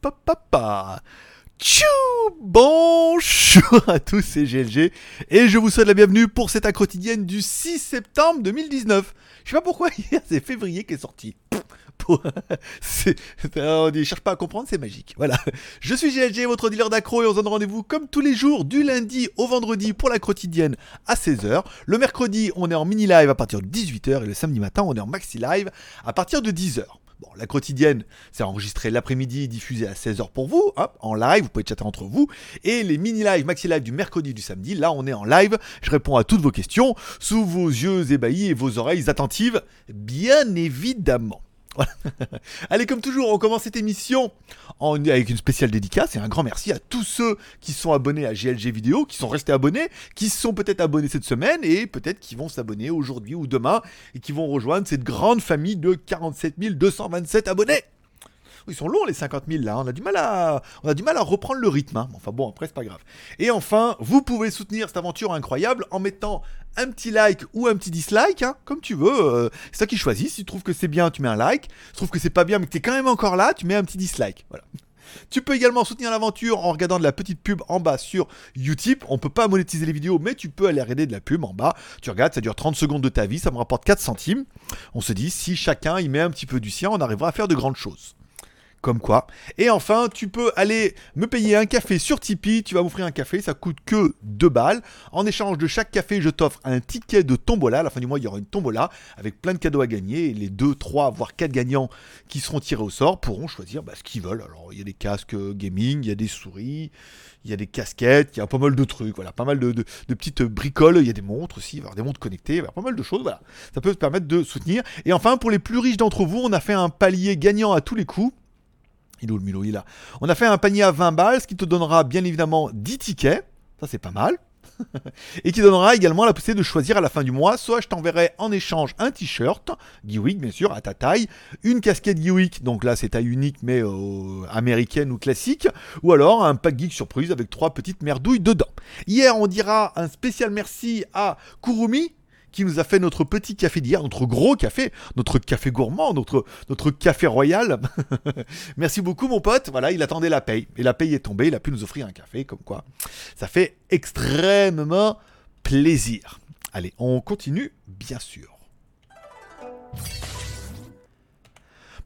Papa. Tchou Bonjour à tous, c'est GLG et je vous souhaite la bienvenue pour cette quotidienne du 6 septembre 2019. Je sais pas pourquoi c'est février qui est sorti. Pour... on ne cherche pas à comprendre, c'est magique. Voilà. Je suis GLG, votre dealer d'accro et on se donne rendez-vous comme tous les jours du lundi au vendredi pour la quotidienne à 16h. Le mercredi, on est en mini live à partir de 18h et le samedi matin, on est en maxi live à partir de 10h. Bon, la quotidienne, c'est enregistré l'après-midi, diffusé à 16h pour vous, hop, en live, vous pouvez chatter entre vous. Et les mini-lives, maxi-live du mercredi et du samedi, là on est en live, je réponds à toutes vos questions, sous vos yeux ébahis et vos oreilles attentives, bien évidemment. Allez, comme toujours, on commence cette émission avec une spéciale dédicace et un grand merci à tous ceux qui sont abonnés à GLG Vidéo, qui sont restés abonnés, qui sont peut-être abonnés cette semaine et peut-être qui vont s'abonner aujourd'hui ou demain et qui vont rejoindre cette grande famille de 47 227 abonnés. Ils sont longs les 50 000 là, on a du mal à, reprendre le rythme. Hein. Enfin bon, après c'est pas grave. Et enfin, vous pouvez soutenir cette aventure incroyable en mettant un petit like ou un petit dislike, hein, comme tu veux. Euh, c'est toi qui choisis. Si tu trouves que c'est bien, tu mets un like. Si tu trouves que c'est pas bien, mais que tu es quand même encore là, tu mets un petit dislike. Voilà. Tu peux également soutenir l'aventure en regardant de la petite pub en bas sur Utip. On peut pas monétiser les vidéos, mais tu peux aller regarder de la pub en bas. Tu regardes, ça dure 30 secondes de ta vie, ça me rapporte 4 centimes. On se dit, si chacun y met un petit peu du sien, on arrivera à faire de grandes choses. Comme quoi. Et enfin, tu peux aller me payer un café sur Tipeee. Tu vas m'offrir un café, ça coûte que 2 balles. En échange de chaque café, je t'offre un ticket de tombola. À la fin du mois, il y aura une tombola avec plein de cadeaux à gagner. Et les 2, 3, voire 4 gagnants qui seront tirés au sort pourront choisir bah, ce qu'ils veulent. Alors, il y a des casques gaming, il y a des souris, il y a des casquettes, il y a pas mal de trucs. Voilà, pas mal de, petites bricoles. Il y a des montres aussi, des montres connectées, pas mal de choses. Voilà, ça peut te permettre de soutenir. Et enfin, pour les plus riches d'entre vous, on a fait un palier gagnant à tous les coups. Il est où le Milo Il est là. On a fait un panier à 20 balles, ce qui te donnera bien évidemment 10 tickets. Ça, c'est pas mal. et qui donnera également la possibilité de choisir à la fin du mois. Soit je t'enverrai en échange un t-shirt, Geewick bien sûr, à ta taille, une casquette Geewick, donc là c'est taille unique mais euh, américaine ou classique, ou alors un pack geek surprise avec trois petites merdouilles dedans. Hier on dira un spécial merci à Kurumi qui nous a fait notre petit café d'hier, notre gros café, notre café gourmand, notre, notre café royal. Merci beaucoup mon pote. Voilà, il attendait la paye. Et la paye est tombée, il a pu nous offrir un café, comme quoi. Ça fait extrêmement plaisir. Allez, on continue, bien sûr.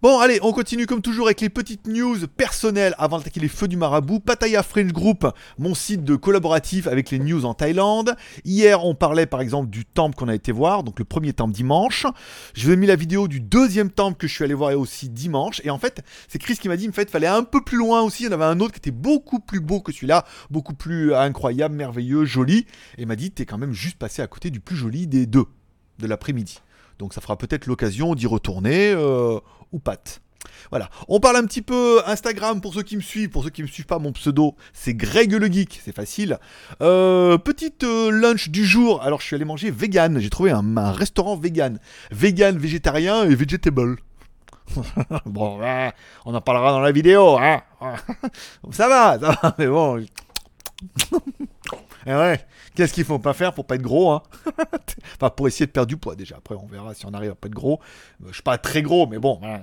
Bon, allez, on continue comme toujours avec les petites news personnelles avant d'attaquer les feux du marabout. Pattaya French Group, mon site de collaboratif avec les news en Thaïlande. Hier, on parlait par exemple du temple qu'on a été voir, donc le premier temple dimanche. Je vous ai mis la vidéo du deuxième temple que je suis allé voir aussi dimanche. Et en fait, c'est Chris qui m'a dit, en fait, fallait un peu plus loin aussi. Il y en avait un autre qui était beaucoup plus beau que celui-là, beaucoup plus incroyable, merveilleux, joli. Et il m'a dit, t'es quand même juste passé à côté du plus joli des deux de l'après-midi. Donc ça fera peut-être l'occasion d'y retourner euh, ou pas. Voilà, on parle un petit peu Instagram pour ceux qui me suivent, pour ceux qui me suivent pas, mon pseudo c'est Greg le Geek, c'est facile. Euh, petite euh, lunch du jour, alors je suis allé manger vegan, j'ai trouvé un, restaurant vegan, vegan, végétarien et vegetable. bon, on en parlera dans la vidéo, hein. ça va, ça va, mais bon. Eh ouais, Qu'est-ce qu'il faut pas faire pour pas être gros hein? Enfin, pour essayer de perdre du poids déjà. Après, on verra si on arrive à pas être gros. Euh, je suis pas très gros, mais bon, euh,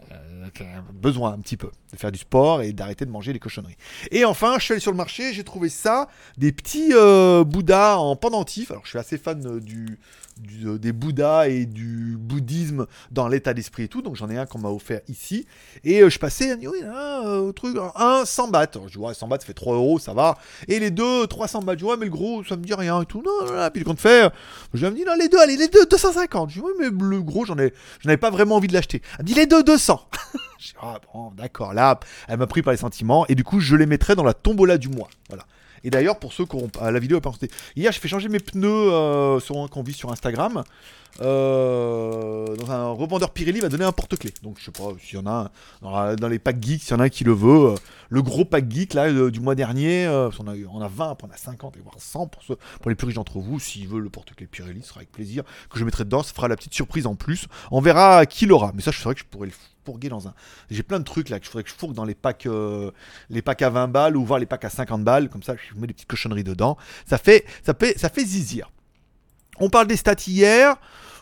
besoin un petit peu de faire du sport et d'arrêter de manger les cochonneries. Et enfin, je suis allé sur le marché, j'ai trouvé ça, des petits euh, Bouddhas en pendentif. Alors, je suis assez fan du, des Bouddhas et du bouddhisme dans l'état d'esprit et tout. Donc j'en ai un qu'on m'a offert ici. Et je passais, oui, un truc, un 100 bahts. Je ouais, 100 bahts, ça fait 3 euros, ça va. Et les deux, 300 bahts, je ouais, mais le gros, ça me dit rien et tout. Non, non, non. Puis compte faire, je me dis, non, les deux, allez, les deux, 250. Je dis, oui, mais le gros, j'en ai, j'en avais pas vraiment envie de l'acheter. Elle me dit, les deux, 200. je dis, ah bon, d'accord, là, elle m'a pris par les sentiments. Et du coup, je les mettrai dans la tombola du mois. Voilà. Et d'ailleurs, pour ceux qui ont la vidéo pas hier, j'ai fait changer mes pneus euh, sur un qu'on vit sur Instagram. Euh, dans un revendeur Pirelli va donner un porte-clés. Donc je sais pas s'il y en a dans, les packs geeks, s'il y en a qui le veut. Euh, le gros pack geek là du mois dernier, on, a, on a 20, après on a 50 et voire 100 pour, ceux, pour les plus riches d'entre vous. S'ils veulent le porte-clés Pirelli, ce sera avec plaisir que je mettrai dedans. Ça fera la petite surprise en plus. On verra qui l'aura. Mais ça, je ferais que je pourrais le J'ai plein de trucs là que je ferais que je fourgue dans les packs, les packs à 20 balles ou voir les packs à 50 balles. Comme ça, je mets des petites cochonneries dedans. Ça fait, ça fait, ça fait zizir. On parle des stats hier.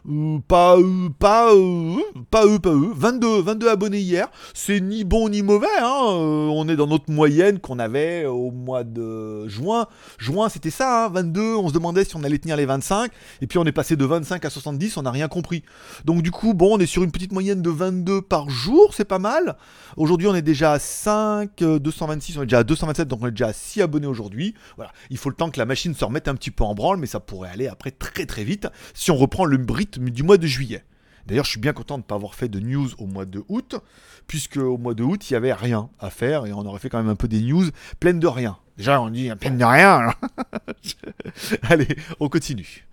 Euh, pas, euh, pas, euh, pas eux, pas eux. 22, 22 abonnés hier. C'est ni bon ni mauvais. Hein. On est dans notre moyenne qu'on avait au mois de juin. Juin, c'était ça, hein, 22. On se demandait si on allait tenir les 25. Et puis on est passé de 25 à 70. On n'a rien compris. Donc du coup, bon, on est sur une petite moyenne de 22 par jour. C'est pas mal. Aujourd'hui, on est déjà à 5, euh, 226. On est déjà à 227. Donc on est déjà à 6 abonnés aujourd'hui. Voilà. Il faut le temps que la machine se remette un petit peu en branle. Mais ça pourrait aller après très très vite si on reprend le du mois de juillet. D'ailleurs, je suis bien content de ne pas avoir fait de news au mois de août, puisque au mois de août, il n'y avait rien à faire et on aurait fait quand même un peu des news pleines de rien. Déjà, on dit pleines de rien. Allez, on continue.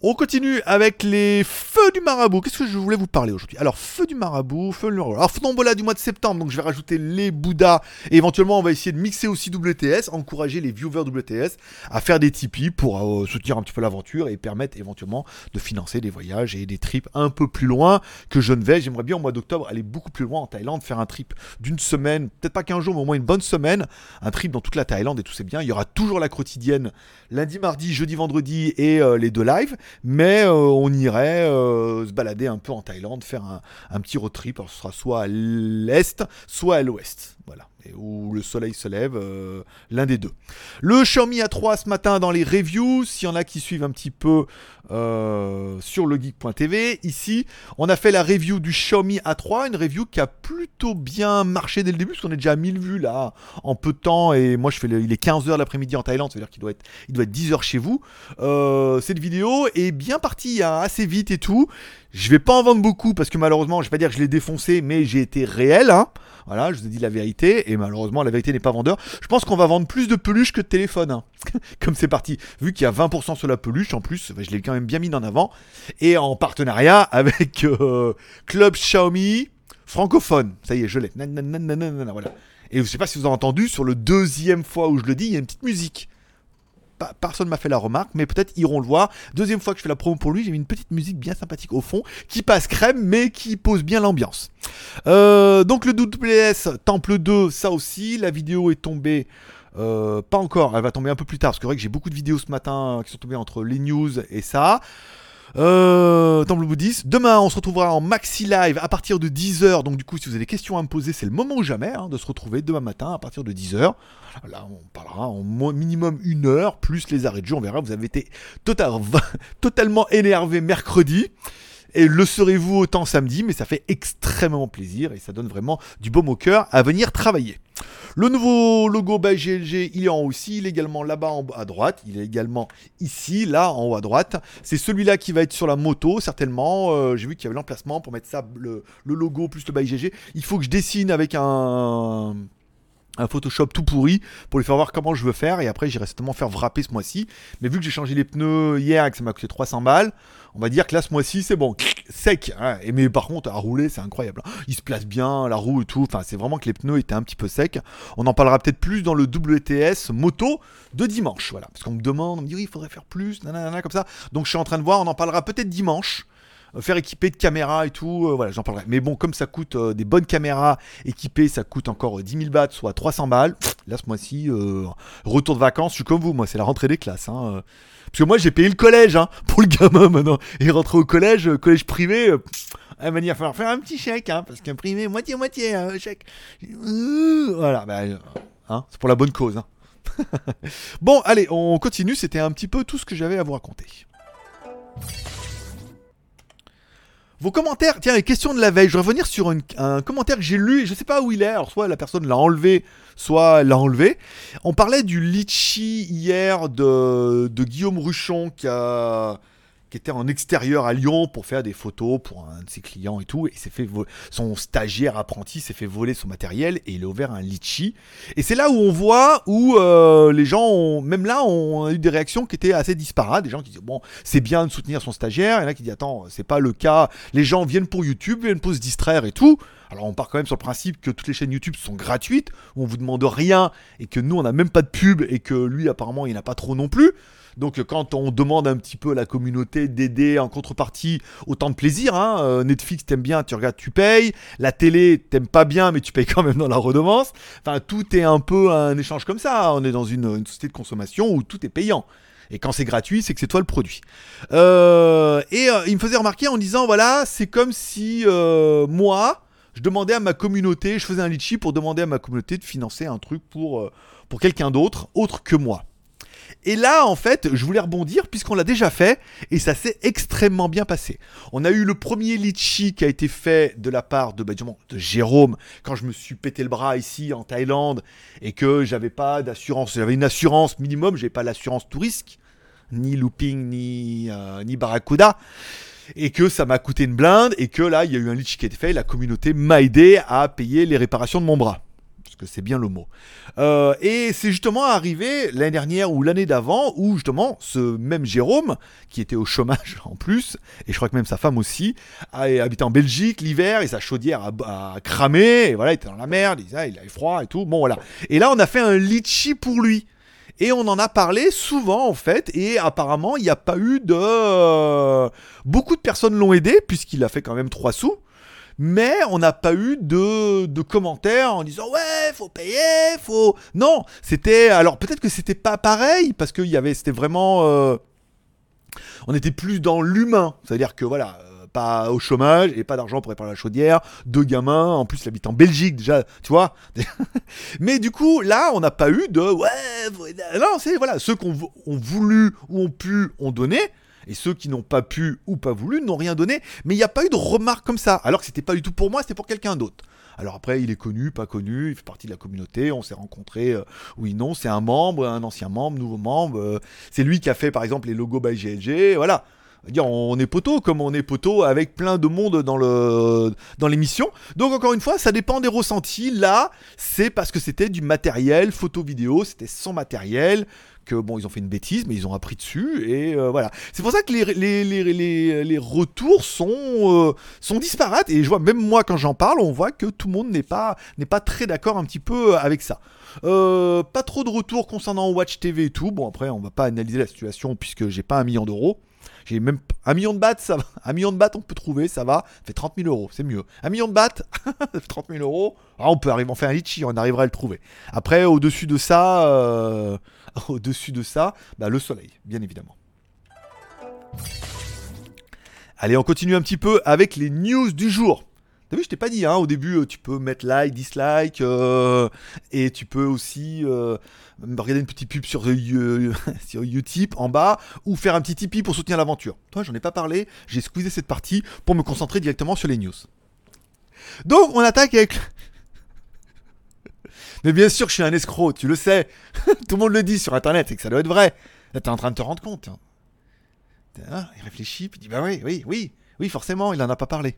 On continue avec les feux du marabout. Qu'est-ce que je voulais vous parler aujourd'hui? Alors, feu du marabout, feu du marabout. Alors, tombola du mois de septembre, donc je vais rajouter les Bouddhas. Et éventuellement, on va essayer de mixer aussi WTS, encourager les viewers WTS à faire des Tipeee pour euh, soutenir un petit peu l'aventure et permettre éventuellement de financer des voyages et des trips un peu plus loin que je ne vais. J'aimerais bien au mois d'octobre aller beaucoup plus loin en Thaïlande, faire un trip d'une semaine, peut-être pas 15 jours, mais au moins une bonne semaine. Un trip dans toute la Thaïlande et tout c'est bien. Il y aura toujours la quotidienne lundi, mardi, jeudi, vendredi et euh, les deux lives mais euh, on irait euh, se balader un peu en Thaïlande, faire un, petit road trip. Alors ce sera soit à l'est, soit à l'ouest. Voilà. Où le soleil se lève, euh, l'un des deux. Le Xiaomi A3 ce matin dans les reviews, s'il y en a qui suivent un petit peu euh, sur legeek.tv, ici, on a fait la review du Xiaomi A3, une review qui a plutôt bien marché dès le début, parce qu'on est déjà à 1000 vues là, en peu de temps, et moi je fais le- il est 15h l'après-midi en Thaïlande, ça veut dire qu'il doit être, il doit être 10h chez vous. Euh, cette vidéo est bien partie hein, assez vite et tout. Je vais pas en vendre beaucoup parce que malheureusement, je vais pas dire que je l'ai défoncé, mais j'ai été réel. Hein. Voilà, je vous ai dit la vérité et malheureusement, la vérité n'est pas vendeur. Je pense qu'on va vendre plus de peluches que de téléphones. hein. Comme c'est parti. Vu qu'il y a 20% sur la peluche, en plus, bah, je l'ai quand même bien mis en avant. Et en partenariat avec euh, Club Xiaomi francophone. Ça y est, je l'ai. Voilà. Et je sais pas si vous avez entendu, sur le deuxième fois où je le dis, il y a une petite musique pas- personne m'a fait la remarque, mais peut-être iront le voir. Deuxième fois que je fais la promo pour lui, j'ai mis une petite musique bien sympathique au fond, qui passe crème, mais qui pose bien l'ambiance. Euh, donc le WS Temple 2, ça aussi, la vidéo est tombée. euh, pas encore, elle va tomber un peu plus tard, parce que c'est vrai que j'ai beaucoup de vidéos ce matin qui sont tombées entre les news et ça. Euh, Temple bouddhiste. Demain, on se retrouvera en maxi live à partir de 10h. Donc, du coup, si vous avez des questions à me poser, c'est le moment ou jamais hein, de se retrouver demain matin à partir de 10h. Là, on parlera en minimum une heure, plus les arrêts de jeu. On verra, vous avez été total- totalement énervé mercredi. Et le serez-vous autant samedi, mais ça fait extrêmement plaisir et ça donne vraiment du baume au cœur à venir travailler. Le nouveau logo by il est en haut aussi, il est également là-bas en à droite, il est également ici, là en haut à droite. C'est celui-là qui va être sur la moto, certainement. Euh, J'ai vu qu'il y avait l'emplacement pour mettre ça, le, logo plus le by. Il faut que je dessine avec un un Photoshop tout pourri pour lui faire voir comment je veux faire. Et après j'irai certainement faire wrapper ce mois-ci. Mais vu que j'ai changé les pneus hier et que ça m'a coûté 300 balles on va dire que là ce mois-ci c'est bon. Sec hein. et mais par contre à rouler c'est incroyable hein. il se place bien la roue et tout. Enfin c'est vraiment que les pneus étaient un petit peu secs. On en parlera peut-être plus dans le WTS moto de dimanche voilà. Parce qu'on me demande on me dit oui il faudrait faire plus nanana, comme ça. Donc je suis en train de voir on en parlera peut-être dimanche faire équiper de caméras et tout, euh, voilà, j'en parlerai. Mais bon, comme ça coûte euh, des bonnes caméras équipées, ça coûte encore euh, 10 000 bahts, soit 300 balles. Là, ce mois-ci, euh, retour de vacances, je suis comme vous, moi, c'est la rentrée des classes. hein, euh. Parce que moi, j'ai payé le collège hein, pour le gamin maintenant. Et rentrer au collège, euh, collège privé, euh, il va falloir faire un petit chèque, hein, parce qu'un privé, moitié-moitié, un chèque. Euh, Voilà, bah, euh, hein, c'est pour la bonne cause. hein. bon, allez, on continue. C'était un petit peu tout ce que j'avais à vous raconter. Vos commentaires, tiens, les questions de la veille. Je vais revenir sur un commentaire que j'ai lu et je sais pas où il est. Alors, soit la personne l'a enlevé, soit l'a enlevé. On parlait du litchi hier de, de Guillaume Ruchon qui, a, qui était en extérieur à Lyon pour faire des photos pour un de ses clients et tout. Et s'est fait son stagiaire apprenti s'est fait voler son matériel et il a ouvert un litchi. Et c'est là où on voit où euh, les gens, même là, ont eu des réactions qui étaient assez disparates. Des gens qui disent bon, c'est bien de soutenir son stagiaire. En a qui disent attends, c'est pas le cas. Les gens viennent pour YouTube, viennent pour se distraire et tout. Alors on part quand même sur le principe que toutes les chaînes YouTube sont gratuites, où on vous demande rien et que nous on n'a même pas de pub et que lui apparemment il n'a pas trop non plus. Donc quand on demande un petit peu à la communauté d'aider en contrepartie, autant de plaisir. Hein. Euh, Netflix t'aimes bien, tu regardes, tu payes. La télé t'aimes pas bien, mais tu payes quand même dans la redevance. Enfin tout est un peu un échange comme ça. On est dans une, une société de consommation où tout est payant. Et quand c'est gratuit, c'est que c'est toi le produit. Euh, et euh, il me faisait remarquer en disant voilà, c'est comme si euh, moi, je demandais à ma communauté, je faisais un litchi pour demander à ma communauté de financer un truc pour, euh, pour quelqu'un d'autre, autre que moi. Et là, en fait, je voulais rebondir puisqu'on l'a déjà fait et ça s'est extrêmement bien passé. On a eu le premier litchi qui a été fait de la part de, bah, de Jérôme quand je me suis pété le bras ici en Thaïlande et que j'avais pas d'assurance. J'avais une assurance minimum, j'avais pas l'assurance tout risque, ni looping, ni, euh, ni barracuda. Et que ça m'a coûté une blinde et que là, il y a eu un litchi qui a été fait. La communauté m'a aidé à payer les réparations de mon bras parce que c'est bien le mot. Euh, et c'est justement arrivé l'année dernière ou l'année d'avant où justement ce même Jérôme, qui était au chômage en plus, et je crois que même sa femme aussi, a habité en Belgique l'hiver et sa chaudière a, a cramé, et voilà, il était dans la merde, il, disait, il avait froid et tout. Bon voilà. Et là on a fait un litchi pour lui. Et on en a parlé souvent en fait, et apparemment il n'y a pas eu de... Beaucoup de personnes l'ont aidé, puisqu'il a fait quand même 3 sous. Mais on n'a pas eu de, commentaires en disant ouais faut payer faut non c'était alors peut-être que c'était pas pareil parce que y avait c'était vraiment euh, on était plus dans l'humain. C'est à dire que voilà euh, pas au chômage et pas d'argent pour réparer la chaudière, deux gamins, en plus il habite en Belgique déjà, tu vois. Mais du coup, là, on n'a pas eu de ouais, non, c'est voilà, ceux qui ont, ont voulu ou ont pu, ont donné. Et ceux qui n'ont pas pu ou pas voulu n'ont rien donné. Mais il n'y a pas eu de remarque comme ça. Alors que c'était pas du tout pour moi, c'était pour quelqu'un d'autre. Alors après, il est connu, pas connu, il fait partie de la communauté, on s'est rencontrés, euh, oui, non, c'est un membre, un ancien membre, nouveau membre. Euh, c'est lui qui a fait par exemple les logos by GLG, voilà. On est poteau comme on est poteau avec plein de monde dans le dans l'émission. Donc encore une fois, ça dépend des ressentis. Là, c'est parce que c'était du matériel photo vidéo, c'était son matériel que bon, ils ont fait une bêtise, mais ils ont appris dessus et euh, voilà. C'est pour ça que les, les, les, les retours sont euh, sont disparates et je vois même moi quand j'en parle, on voit que tout le monde n'est pas n'est pas très d'accord un petit peu avec ça. Euh, pas trop de retours concernant Watch TV et tout. Bon après, on va pas analyser la situation puisque j'ai pas un million d'euros. J'ai même un million de bahts, ça va. Un million de bahts, on peut trouver, ça va. Ça fait 30 000 euros, c'est mieux. Un million de bahts, 30 000 euros. Ah, on peut arriver, on fait un litchi, on arrivera à le trouver. Après, au-dessus de ça, euh, au-dessus de ça, bah, le soleil, bien évidemment. Allez, on continue un petit peu avec les news du jour. T'as vu, je t'ai pas dit, hein, au début, tu peux mettre like, dislike, euh, et tu peux aussi euh, regarder une petite pub sur, euh, Utip en bas, ou faire un petit Tipeee pour soutenir l'aventure. Toi, j'en ai pas parlé, j'ai squeezé cette partie pour me concentrer directement sur les news. Donc, on attaque avec... Mais bien sûr que je suis un escroc, tu le sais. Tout le monde le dit sur Internet, et que ça doit être vrai. Là, t'es en train de te rendre compte. Hein. il réfléchit, puis il dit, bah oui, oui, oui. Oui, forcément, il n'en a pas parlé.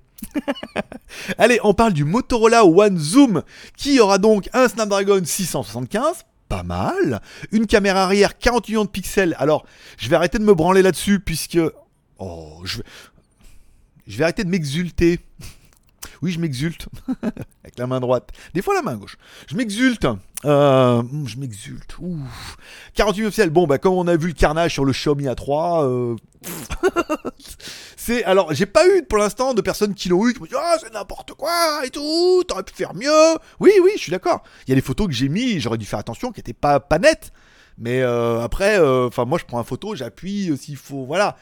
Allez, on parle du Motorola One Zoom qui aura donc un Snapdragon 675. Pas mal. Une caméra arrière 40 millions de pixels. Alors, je vais arrêter de me branler là-dessus puisque. Oh, je vais. Je vais arrêter de m'exulter. Oui, je m'exulte. Avec la main droite. Des fois la main gauche. Je m'exulte. Euh, je m'exulte. 48 pixels. Bon, bah, comme on a vu le carnage sur le Xiaomi A3. Euh... Alors, j'ai pas eu pour l'instant de personnes qui l'ont eu qui me disent Ah, c'est n'importe quoi et tout. T'aurais pu faire mieux. Oui, oui, je suis d'accord. Il y a des photos que j'ai mis, j'aurais dû faire attention, qui étaient pas, nettes. Mais euh, après, enfin, moi, je prends une photo, j'appuie s'il faut. Voilà.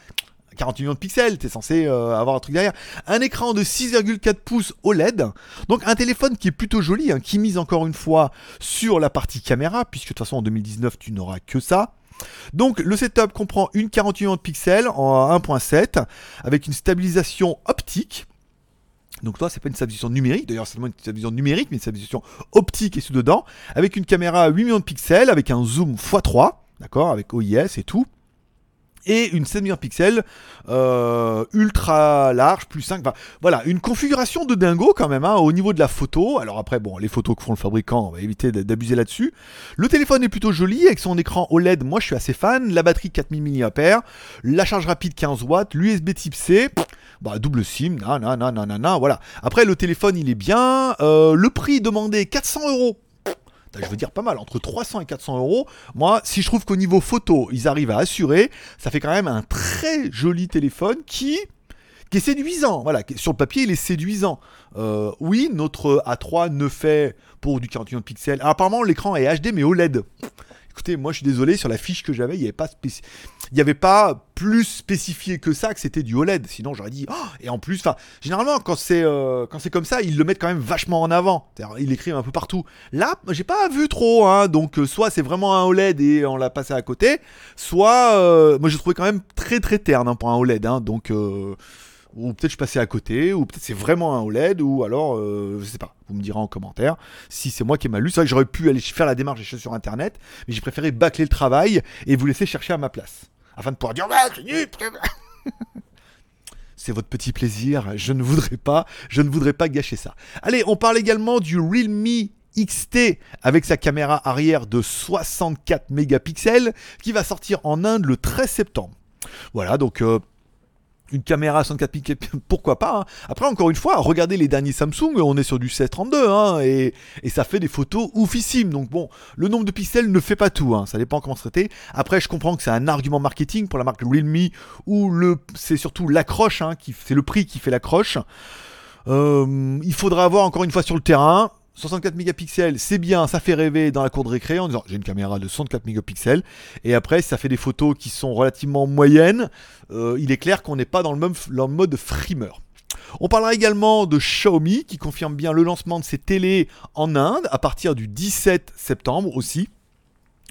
40 millions de pixels, t'es censé euh, avoir un truc derrière. Un écran de 6,4 pouces OLED, donc un téléphone qui est plutôt joli, hein, qui mise encore une fois sur la partie caméra, puisque de toute façon en 2019 tu n'auras que ça. Donc le setup comprend une 48 millions de pixels en 1.7 avec une stabilisation optique. Donc toi, c'est pas une stabilisation numérique, d'ailleurs c'est seulement une stabilisation numérique, mais une stabilisation optique et sous dedans, avec une caméra à 8 millions de pixels, avec un zoom x3, d'accord, avec OIS et tout et une 7 millions de pixels euh, ultra large plus 5 voilà une configuration de dingo quand même hein, au niveau de la photo. Alors après bon les photos que font le fabricant on va éviter d'abuser là-dessus. Le téléphone est plutôt joli avec son écran OLED moi je suis assez fan. La batterie 4000 mAh la charge rapide 15 watts. l'USB type C bah, double SIM nanana voilà. Après le téléphone il est bien. Euh, le prix demandé 400 euros je veux dire pas mal, entre 300 et 400 euros. Moi, si je trouve qu'au niveau photo, ils arrivent à assurer, ça fait quand même un très joli téléphone qui, qui est séduisant. Voilà, sur le papier, il est séduisant. Euh, oui, notre A3 ne fait pour du 41 pixels. apparemment, l'écran est HD mais OLED. Écoutez, moi je suis désolé, sur la fiche que j'avais, il n'y avait pas plus spécifié que ça que c'était du OLED. Sinon j'aurais dit oh et en plus, enfin généralement quand c'est euh, comme ça, ils le mettent quand même vachement en avant. Ils l'écrivent un peu partout. Là, j'ai pas vu trop, hein, donc euh, soit c'est vraiment un OLED et on l'a passé à côté, soit euh, moi je trouvais quand même très très terne hein, pour un OLED, hein, donc ou peut-être je passais à côté, ou peut-être c'est vraiment un OLED, ou alors, euh, je sais pas, vous me direz en commentaire si c'est moi qui ai mal lu. C'est vrai que j'aurais pu aller faire la démarche des choses sur internet, mais j'ai préféré bâcler le travail et vous laisser chercher à ma place. Afin de pouvoir dire, c'est votre petit plaisir, je ne voudrais pas, je ne voudrais pas gâcher ça. Allez, on parle également du Realme XT avec sa caméra arrière de 64 mégapixels qui va sortir en Inde le 13 septembre. Voilà, donc euh, une caméra 64 pixels, pourquoi pas. Hein. Après, encore une fois, regardez les derniers Samsung, on est sur du 1632, hein, et, ça fait des photos oufissimes. Donc bon, le nombre de pixels ne fait pas tout, hein, ça dépend comment se traiter. Après, je comprends que c'est un argument marketing pour la marque Realme, où le, c'est surtout l'accroche, qui, c'est le prix qui fait l'accroche. Euh, il faudra avoir encore une fois sur le terrain. 64 mégapixels, c'est bien, ça fait rêver dans la cour de récré en disant j'ai une caméra de 64 mégapixels. Et après, ça fait des photos qui sont relativement moyennes. Euh, il est clair qu'on n'est pas dans le même mode frimeur. On parlera également de Xiaomi qui confirme bien le lancement de ses télés en Inde à partir du 17 septembre aussi.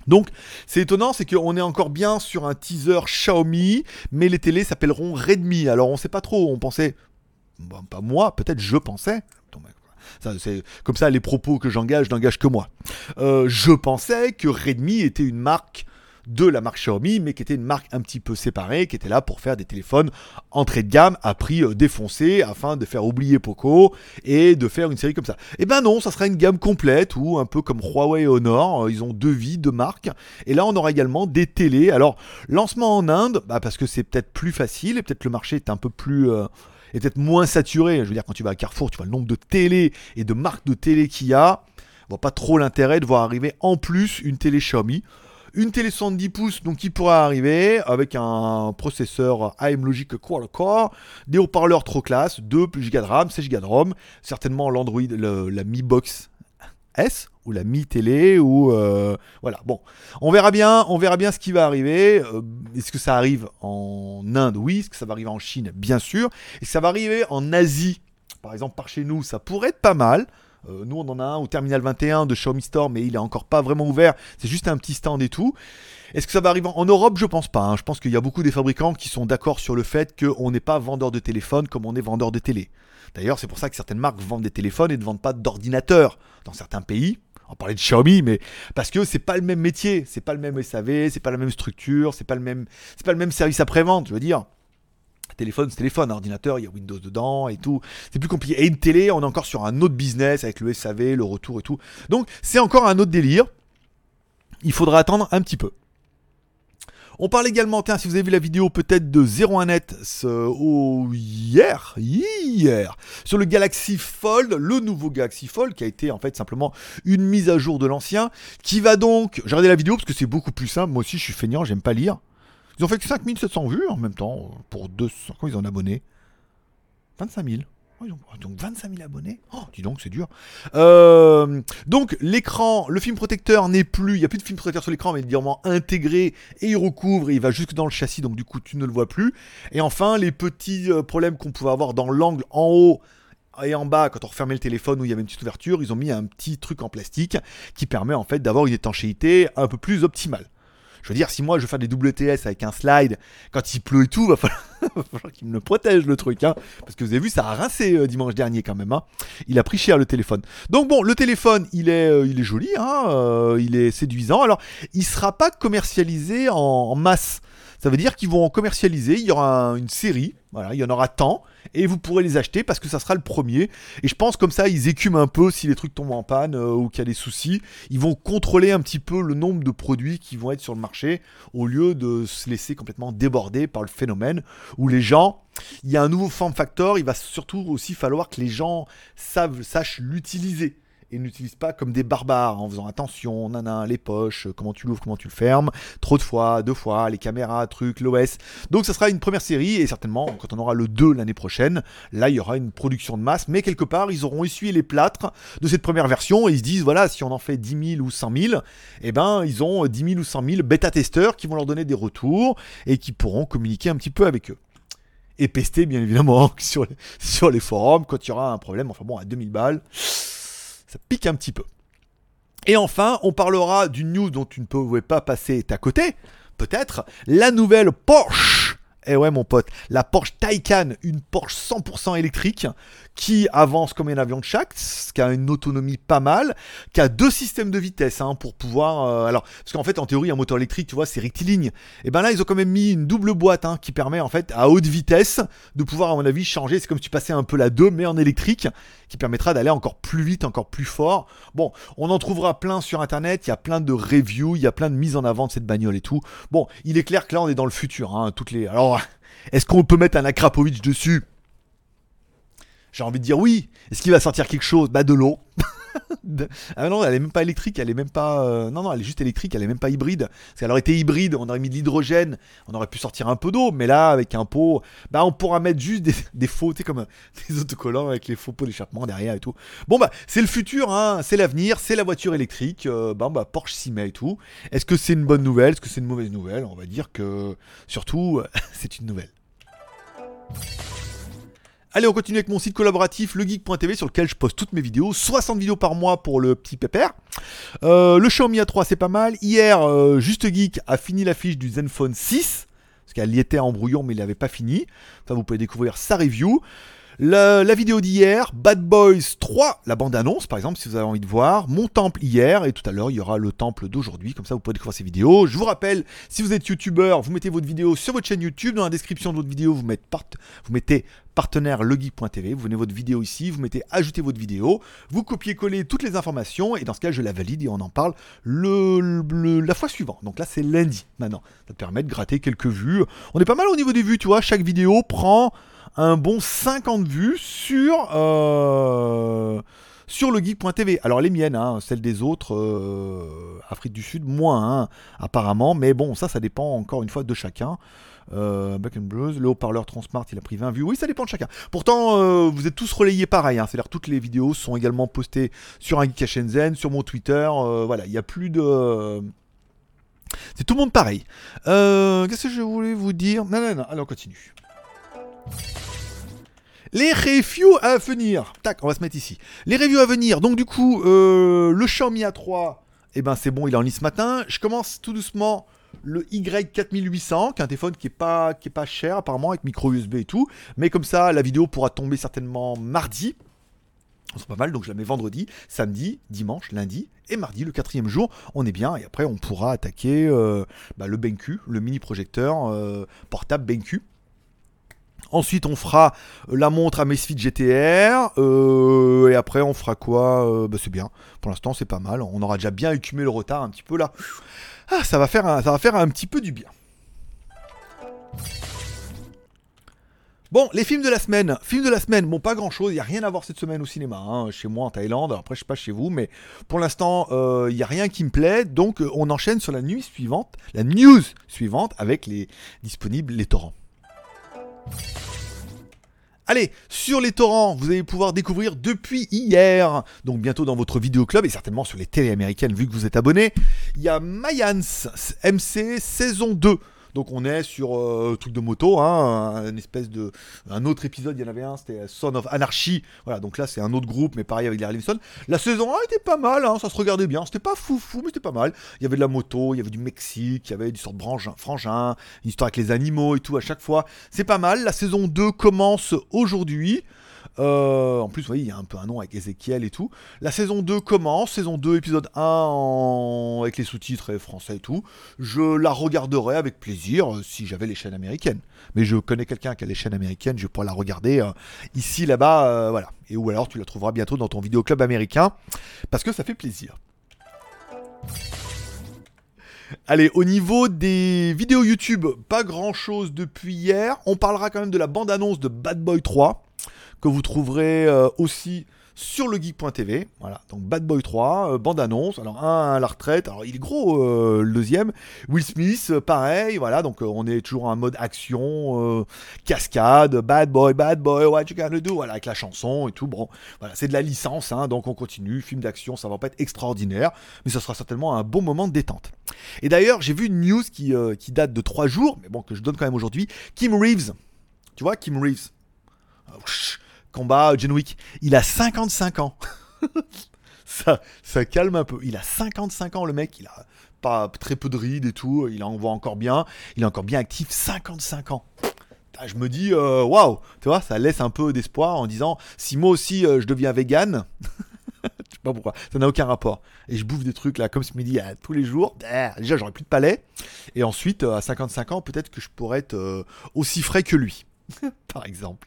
Donc, c'est étonnant, c'est qu'on est encore bien sur un teaser Xiaomi, mais les télés s'appelleront Redmi. Alors, on sait pas trop, on pensait, pas moi, peut-être je pensais, c'est comme ça, les propos que j'engage n'engagent que moi. Euh, je pensais que Redmi était une marque de la marque Xiaomi, mais qui était une marque un petit peu séparée, qui était là pour faire des téléphones entrée de gamme à prix euh, défoncé, afin de faire oublier Poco et de faire une série comme ça. Et eh ben non, ça sera une gamme complète, ou un peu comme Huawei Honor, euh, ils ont deux vies, deux marques, et là on aura également des télés. Alors, lancement en Inde, bah, parce que c'est peut-être plus facile, et peut-être le marché est un peu plus est peut-être moins saturé. Je veux dire, quand tu vas à Carrefour, tu vois le nombre de télé et de marques de télé qu'il y a. On voit pas trop l'intérêt de voir arriver en plus une télé Xiaomi. Une télé 70 pouces, donc qui pourra arriver avec un processeur AM Logic quad-core, des haut-parleurs trop classe, 2 plus Go de RAM, 16 Go de ROM, certainement l'Android, la Mi Box S ou la Mi Télé ou euh, voilà. Bon, on verra bien, on verra bien ce qui va arriver. Euh, est-ce que ça arrive en Inde? Oui. Est-ce que ça va arriver en Chine? Bien sûr. Et ça va arriver en Asie? Par exemple, par chez nous, ça pourrait être pas mal. Euh, nous, on en a un au Terminal 21 de Xiaomi Store, mais il est encore pas vraiment ouvert. C'est juste un petit stand et tout. Est-ce que ça va arriver en Europe? Je pense pas. Hein. Je pense qu'il y a beaucoup des fabricants qui sont d'accord sur le fait qu'on n'est pas vendeur de téléphone comme on est vendeur de télé. D'ailleurs, c'est pour ça que certaines marques vendent des téléphones et ne vendent pas d'ordinateurs dans certains pays. On parlait de Xiaomi, mais parce que c'est pas le même métier, c'est pas le même SAV, c'est pas la même structure, c'est pas le même, pas le même service après-vente, je veux dire. Téléphone, c'est téléphone, ordinateur, il y a Windows dedans et tout. C'est plus compliqué. Et une télé, on est encore sur un autre business avec le SAV, le retour et tout. Donc c'est encore un autre délire. Il faudra attendre un petit peu. On parle également, tiens, si vous avez vu la vidéo peut-être de 01net oh, hier, hier, sur le Galaxy Fold, le nouveau Galaxy Fold, qui a été en fait simplement une mise à jour de l'ancien, qui va donc, j'ai regardé la vidéo parce que c'est beaucoup plus simple, moi aussi je suis feignant, j'aime pas lire. Ils ont fait que 5700 vues en même temps, pour 200, quand ils ont abonné 25 000. Oh, donc 25 000 abonnés. Oh, dis donc, c'est dur. Euh, donc l'écran, le film protecteur n'est plus, il n'y a plus de film protecteur sur l'écran, mais il est vraiment intégré et il recouvre et il va jusque dans le châssis, donc du coup tu ne le vois plus. Et enfin, les petits euh, problèmes qu'on pouvait avoir dans l'angle en haut et en bas, quand on refermait le téléphone où il y avait une petite ouverture, ils ont mis un petit truc en plastique qui permet en fait d'avoir une étanchéité un peu plus optimale. Je veux dire, si moi je fais des WTS avec un slide, quand il pleut et tout, va falloir, qu'il me protège le truc. Hein. Parce que vous avez vu, ça a rincé euh, dimanche dernier quand même. Hein. Il a pris cher le téléphone. Donc bon, le téléphone, il est, euh, il est joli, hein, euh, il est séduisant. Alors, il sera pas commercialisé en masse. Ça veut dire qu'ils vont en commercialiser, il y aura une série, voilà, il y en aura tant, et vous pourrez les acheter parce que ça sera le premier. Et je pense comme ça, ils écument un peu si les trucs tombent en panne euh, ou qu'il y a des soucis. Ils vont contrôler un petit peu le nombre de produits qui vont être sur le marché au lieu de se laisser complètement déborder par le phénomène où les gens, il y a un nouveau form factor, il va surtout aussi falloir que les gens sachent l'utiliser et n'utilise pas comme des barbares en faisant attention, nana, les poches, euh, comment tu l'ouvres, comment tu le fermes, trop de fois, deux fois, les caméras, trucs, l'OS. Donc ça sera une première série et certainement quand on aura le 2 l'année prochaine, là il y aura une production de masse, mais quelque part ils auront essuyé les plâtres de cette première version et ils se disent voilà, si on en fait 10 000 ou 100 000, eh ben ils ont 10 000 ou 100 000 bêta-testeurs qui vont leur donner des retours et qui pourront communiquer un petit peu avec eux et pester bien évidemment sur les, sur les forums quand il y aura un problème. Enfin bon, à 2000 balles, ça pique un petit peu. Et enfin, on parlera d'une news dont tu ne pouvais pas passer à côté, peut-être, la nouvelle Porsche. Eh ouais mon pote, la Porsche Taycan, une Porsche 100% électrique qui avance comme un avion de chaque, qui a une autonomie pas mal, qui a deux systèmes de vitesse hein, pour pouvoir. euh, alors, parce qu'en fait, en théorie, un moteur électrique, tu vois, c'est rectiligne. Et ben là, ils ont quand même mis une double boîte hein, qui permet en fait à haute vitesse de pouvoir, à mon avis, changer. C'est comme si tu passais un peu la 2, mais en électrique, qui permettra d'aller encore plus vite, encore plus fort. Bon, on en trouvera plein sur internet. Il y a plein de reviews, il y a plein de mises en avant de cette bagnole et tout. Bon, il est clair que là, on est dans le futur. Hein. Alors, est-ce qu'on peut mettre un Akrapovic dessus? J'ai envie de dire oui. Est-ce qu'il va sortir quelque chose? Bah de l'eau. Ah non, elle est même pas électrique, elle est même pas. euh, Non, non, elle est juste électrique, elle est même pas hybride. Parce qu'elle aurait été hybride, on aurait mis de l'hydrogène, on aurait pu sortir un peu d'eau, mais là, avec un pot, bah on pourra mettre juste des, faux, tu sais, comme euh, des autocollants avec les faux pots d'échappement derrière et tout. Bon bah, c'est le futur, hein, c'est l'avenir, c'est la voiture électrique. bah, bah, Porsche s'y met et tout. Est-ce que c'est une bonne nouvelle? Est-ce que c'est une mauvaise nouvelle? On va dire que surtout, c'est une nouvelle. Allez, on continue avec mon site collaboratif, legeek.tv, sur lequel je poste toutes mes vidéos. 60 vidéos par mois pour le petit pépère. Euh, le Xiaomi A3, c'est pas mal. Hier, euh, Juste Geek a fini l'affiche du Zenfone 6. Parce qu'elle y était en brouillon, mais il n'avait pas fini. Enfin, vous pouvez découvrir sa review. La, la vidéo d'hier, Bad Boys 3, la bande-annonce par exemple, si vous avez envie de voir. Mon temple hier, et tout à l'heure, il y aura le temple d'aujourd'hui. Comme ça, vous pouvez découvrir ces vidéos. Je vous rappelle, si vous êtes youtubeur, vous mettez votre vidéo sur votre chaîne YouTube. Dans la description de votre vidéo, vous mettez, part- vous partenaire. Vous venez votre vidéo ici, vous mettez ajouter votre vidéo, vous copiez-coller toutes les informations, et dans ce cas, je la valide et on en parle le, le- la fois suivante. Donc là, c'est lundi maintenant. Ça te permet de gratter quelques vues. On est pas mal au niveau des vues, tu vois. Chaque vidéo prend un bon 50 vues sur. euh, le geek.tv. Alors les miennes, hein, celles des autres, euh, Afrique du Sud, moins hein, apparemment, mais bon, ça, ça dépend encore une fois de chacun. Euh, Back and Blues, le haut-parleur Transmart, il a pris 20 vues. Oui, ça dépend de chacun. Pourtant, euh, vous êtes tous relayés pareil. hein. C'est-à-dire toutes les vidéos sont également postées sur un Geek à sur mon Twitter. voilà, il n'y a plus de. C'est tout le monde pareil. Qu'est-ce que je voulais vous dire? Non, non, non. On continue. Les reviews à venir. Tac, on va se mettre ici. Les reviews à venir. Donc du coup, euh, le Xiaomi A3, eh ben c'est bon, il est en ligne ce matin. Je commence tout doucement le Y4800, qui est un téléphone qui est pas qui est pas cher apparemment avec micro USB et tout. Mais comme ça, la vidéo pourra tomber certainement mardi. C'est pas mal, donc je la mets vendredi, samedi, dimanche, lundi et mardi, le quatrième jour, on est bien et après on pourra attaquer euh, bah, le BenQ, le mini projecteur euh, portable BenQ. Ensuite, on fera la montre à Mesfit GTR. euh, et après, on fera quoi Euh, bah, C'est bien. Pour l'instant, c'est pas mal. On aura déjà bien écumé le retard un petit peu là. Ah, ça va faire un, ça va faire un petit peu du bien. Bon, les films de la semaine. Films de la semaine, bon, pas grand chose. Il n'y a rien à voir cette semaine au cinéma. hein, chez moi en Thaïlande. Après, je sais pas chez vous. Mais pour l'instant, euh, il n'y a rien qui me plaît. Donc, euh, on enchaîne sur la nuit suivante. La news suivante avec les disponibles, les torrents. Allez, sur les torrents, vous allez pouvoir découvrir depuis hier, donc bientôt dans votre vidéo club et certainement sur les télés américaines vu que vous êtes abonné, il y a Mayans MC saison 2. Donc on est sur euh, truc de moto, hein, un espèce de un autre épisode, il y en avait un, c'était Son of Anarchy. Voilà, donc là c'est un autre groupe, mais pareil avec Larry Livingston. La saison 1 était pas mal, hein, ça se regardait bien, c'était pas fou fou, mais c'était pas mal. Il y avait de la moto, il y avait du Mexique, il y avait du sort de frangin, frangin, une histoire avec les animaux et tout à chaque fois. C'est pas mal. La saison 2 commence aujourd'hui. Euh, en plus, vous voyez, il y a un peu un nom avec Ezekiel et tout. La saison 2 commence, saison 2, épisode 1 en- avec les sous-titres français et tout. Je la regarderai avec plaisir euh, si j'avais les chaînes américaines. Mais je connais quelqu'un qui a les chaînes américaines, je pourrais la regarder euh, ici, là-bas, voilà. Et ou alors tu la trouveras bientôt dans ton vidéoclub américain, parce que ça fait plaisir. Allez, au niveau des vidéos YouTube, pas grand chose depuis hier. On parlera quand même de la bande-annonce de Bad Boy 3, que vous trouverez euh, aussi sur le geek.tv. Voilà, donc Bad Boy 3, euh, bande annonce. Alors un à la retraite, alors il est gros euh, le deuxième. Will Smith, pareil, voilà, donc on est toujours en mode action, cascade, Bad Boy, Bad Boy, what you gonna do, voilà, avec la chanson et tout. Bon, voilà, c'est de la licence, hein, donc on continue. Film d'action, ça va pas être extraordinaire, mais ça sera certainement un bon moment de détente. Et d'ailleurs, j'ai vu une news qui, qui date de 3 jours, mais bon, que je donne quand même aujourd'hui. Kim Reeves, tu vois, Kim Reeves? Combat. Il a 55 ans. ça, ça calme un peu. Il a 55 ans, le mec. Il a pas très peu de rides et tout. Il en voit encore bien. Il est encore bien actif. 55 ans. Je me dis, euh, waouh, tu vois, ça laisse un peu d'espoir en disant, si moi aussi euh, je deviens vegan, je sais pas pourquoi, ça n'a aucun rapport. Et je bouffe des trucs là comme ce midi tous les jours. Déjà, j'aurais plus de palais. Et ensuite, euh, à 55 ans, peut-être que je pourrais être aussi frais que lui, par exemple.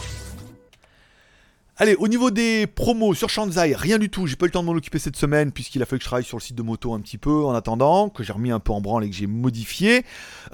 Allez, au niveau des promos sur Shanzai, rien du tout. J'ai pas eu le temps de m'en occuper cette semaine puisqu'il a fallu que je travaille sur le site de moto un petit peu en attendant, que j'ai remis un peu en branle et que j'ai modifié.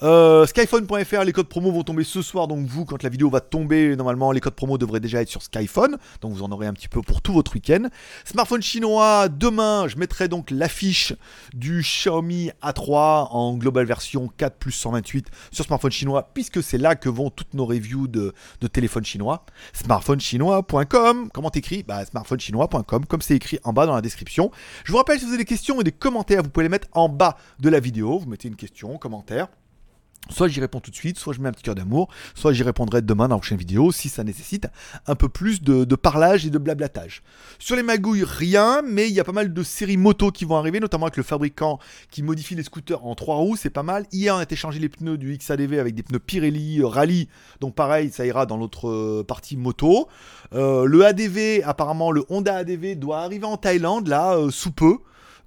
Euh, Skyphone.fr, les codes promos vont tomber ce soir. Donc vous, quand la vidéo va tomber, normalement les codes promos devraient déjà être sur Skyphone. Donc vous en aurez un petit peu pour tout votre week-end. Smartphone chinois, demain, je mettrai donc l'affiche du Xiaomi A3 en global version 4 plus 128 sur smartphone chinois puisque c'est là que vont toutes nos reviews de, de téléphones chinois. Smartphonechinois.com Comment t'écris bah, smartphonechinois.com, comme c'est écrit en bas dans la description. Je vous rappelle, si vous avez des questions et des commentaires, vous pouvez les mettre en bas de la vidéo. Vous mettez une question, commentaire. Soit j'y réponds tout de suite, soit je mets un petit cœur d'amour, soit j'y répondrai demain dans la prochaine vidéo si ça nécessite un peu plus de, parlage et de blablatage. Sur les magouilles, rien, mais il y a pas mal de séries moto qui vont arriver, notamment avec le fabricant qui modifie les scooters en trois roues, c'est pas mal. Hier, on a été les pneus du XADV avec des pneus Pirelli euh, Rally, donc pareil, ça ira dans l'autre euh, partie moto. Euh, le ADV, apparemment, le Honda ADV doit arriver en Thaïlande là, sous peu.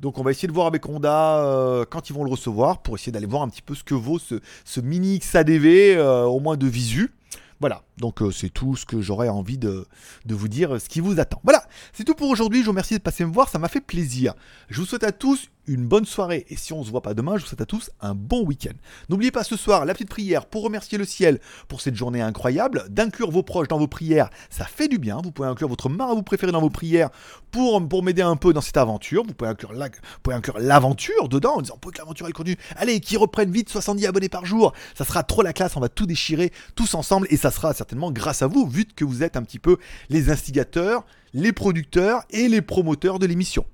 Donc on va essayer de voir avec Honda euh, quand ils vont le recevoir pour essayer d'aller voir un petit peu ce que vaut ce, mini XADV euh, au moins de visu. Voilà, donc euh, c'est tout ce que j'aurais envie de, de, vous dire, ce qui vous attend. Voilà, c'est tout pour aujourd'hui, je vous remercie de passer me voir, ça m'a fait plaisir. Je vous souhaite à tous une bonne soirée. Et si on se voit pas demain, je vous souhaite à tous un bon week-end. N'oubliez pas ce soir la petite prière pour remercier le ciel pour cette journée incroyable, d'inclure vos proches dans vos prières. Ça fait du bien. Vous pouvez inclure votre marabout préféré dans vos prières pour, m'aider un peu dans cette aventure. Vous pouvez inclure, l'aventure dedans en disant pour que l'aventure elle continue. Allez, qui reprennent vite 70 abonnés par jour. Ça sera trop la classe. On va tout déchirer tous ensemble et ça sera certainement grâce à vous, vu que vous êtes un petit peu les instigateurs, les producteurs et les promoteurs de l'émission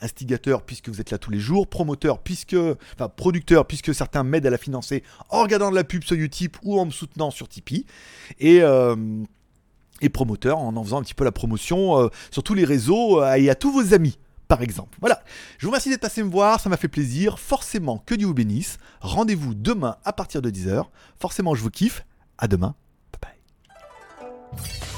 instigateur puisque vous êtes là tous les jours, promoteur puisque, enfin producteur puisque certains m'aident à la financer en regardant de la pub sur Utip ou en me soutenant sur Tipeee, et, euh, et promoteur en en faisant un petit peu la promotion euh, sur tous les réseaux euh, et à tous vos amis. Par exemple. Voilà. Je vous remercie d'être passé me voir, ça m'a fait plaisir. Forcément, que Dieu vous bénisse. Rendez-vous demain à partir de 10h. Forcément, je vous kiffe. À demain. Bye bye.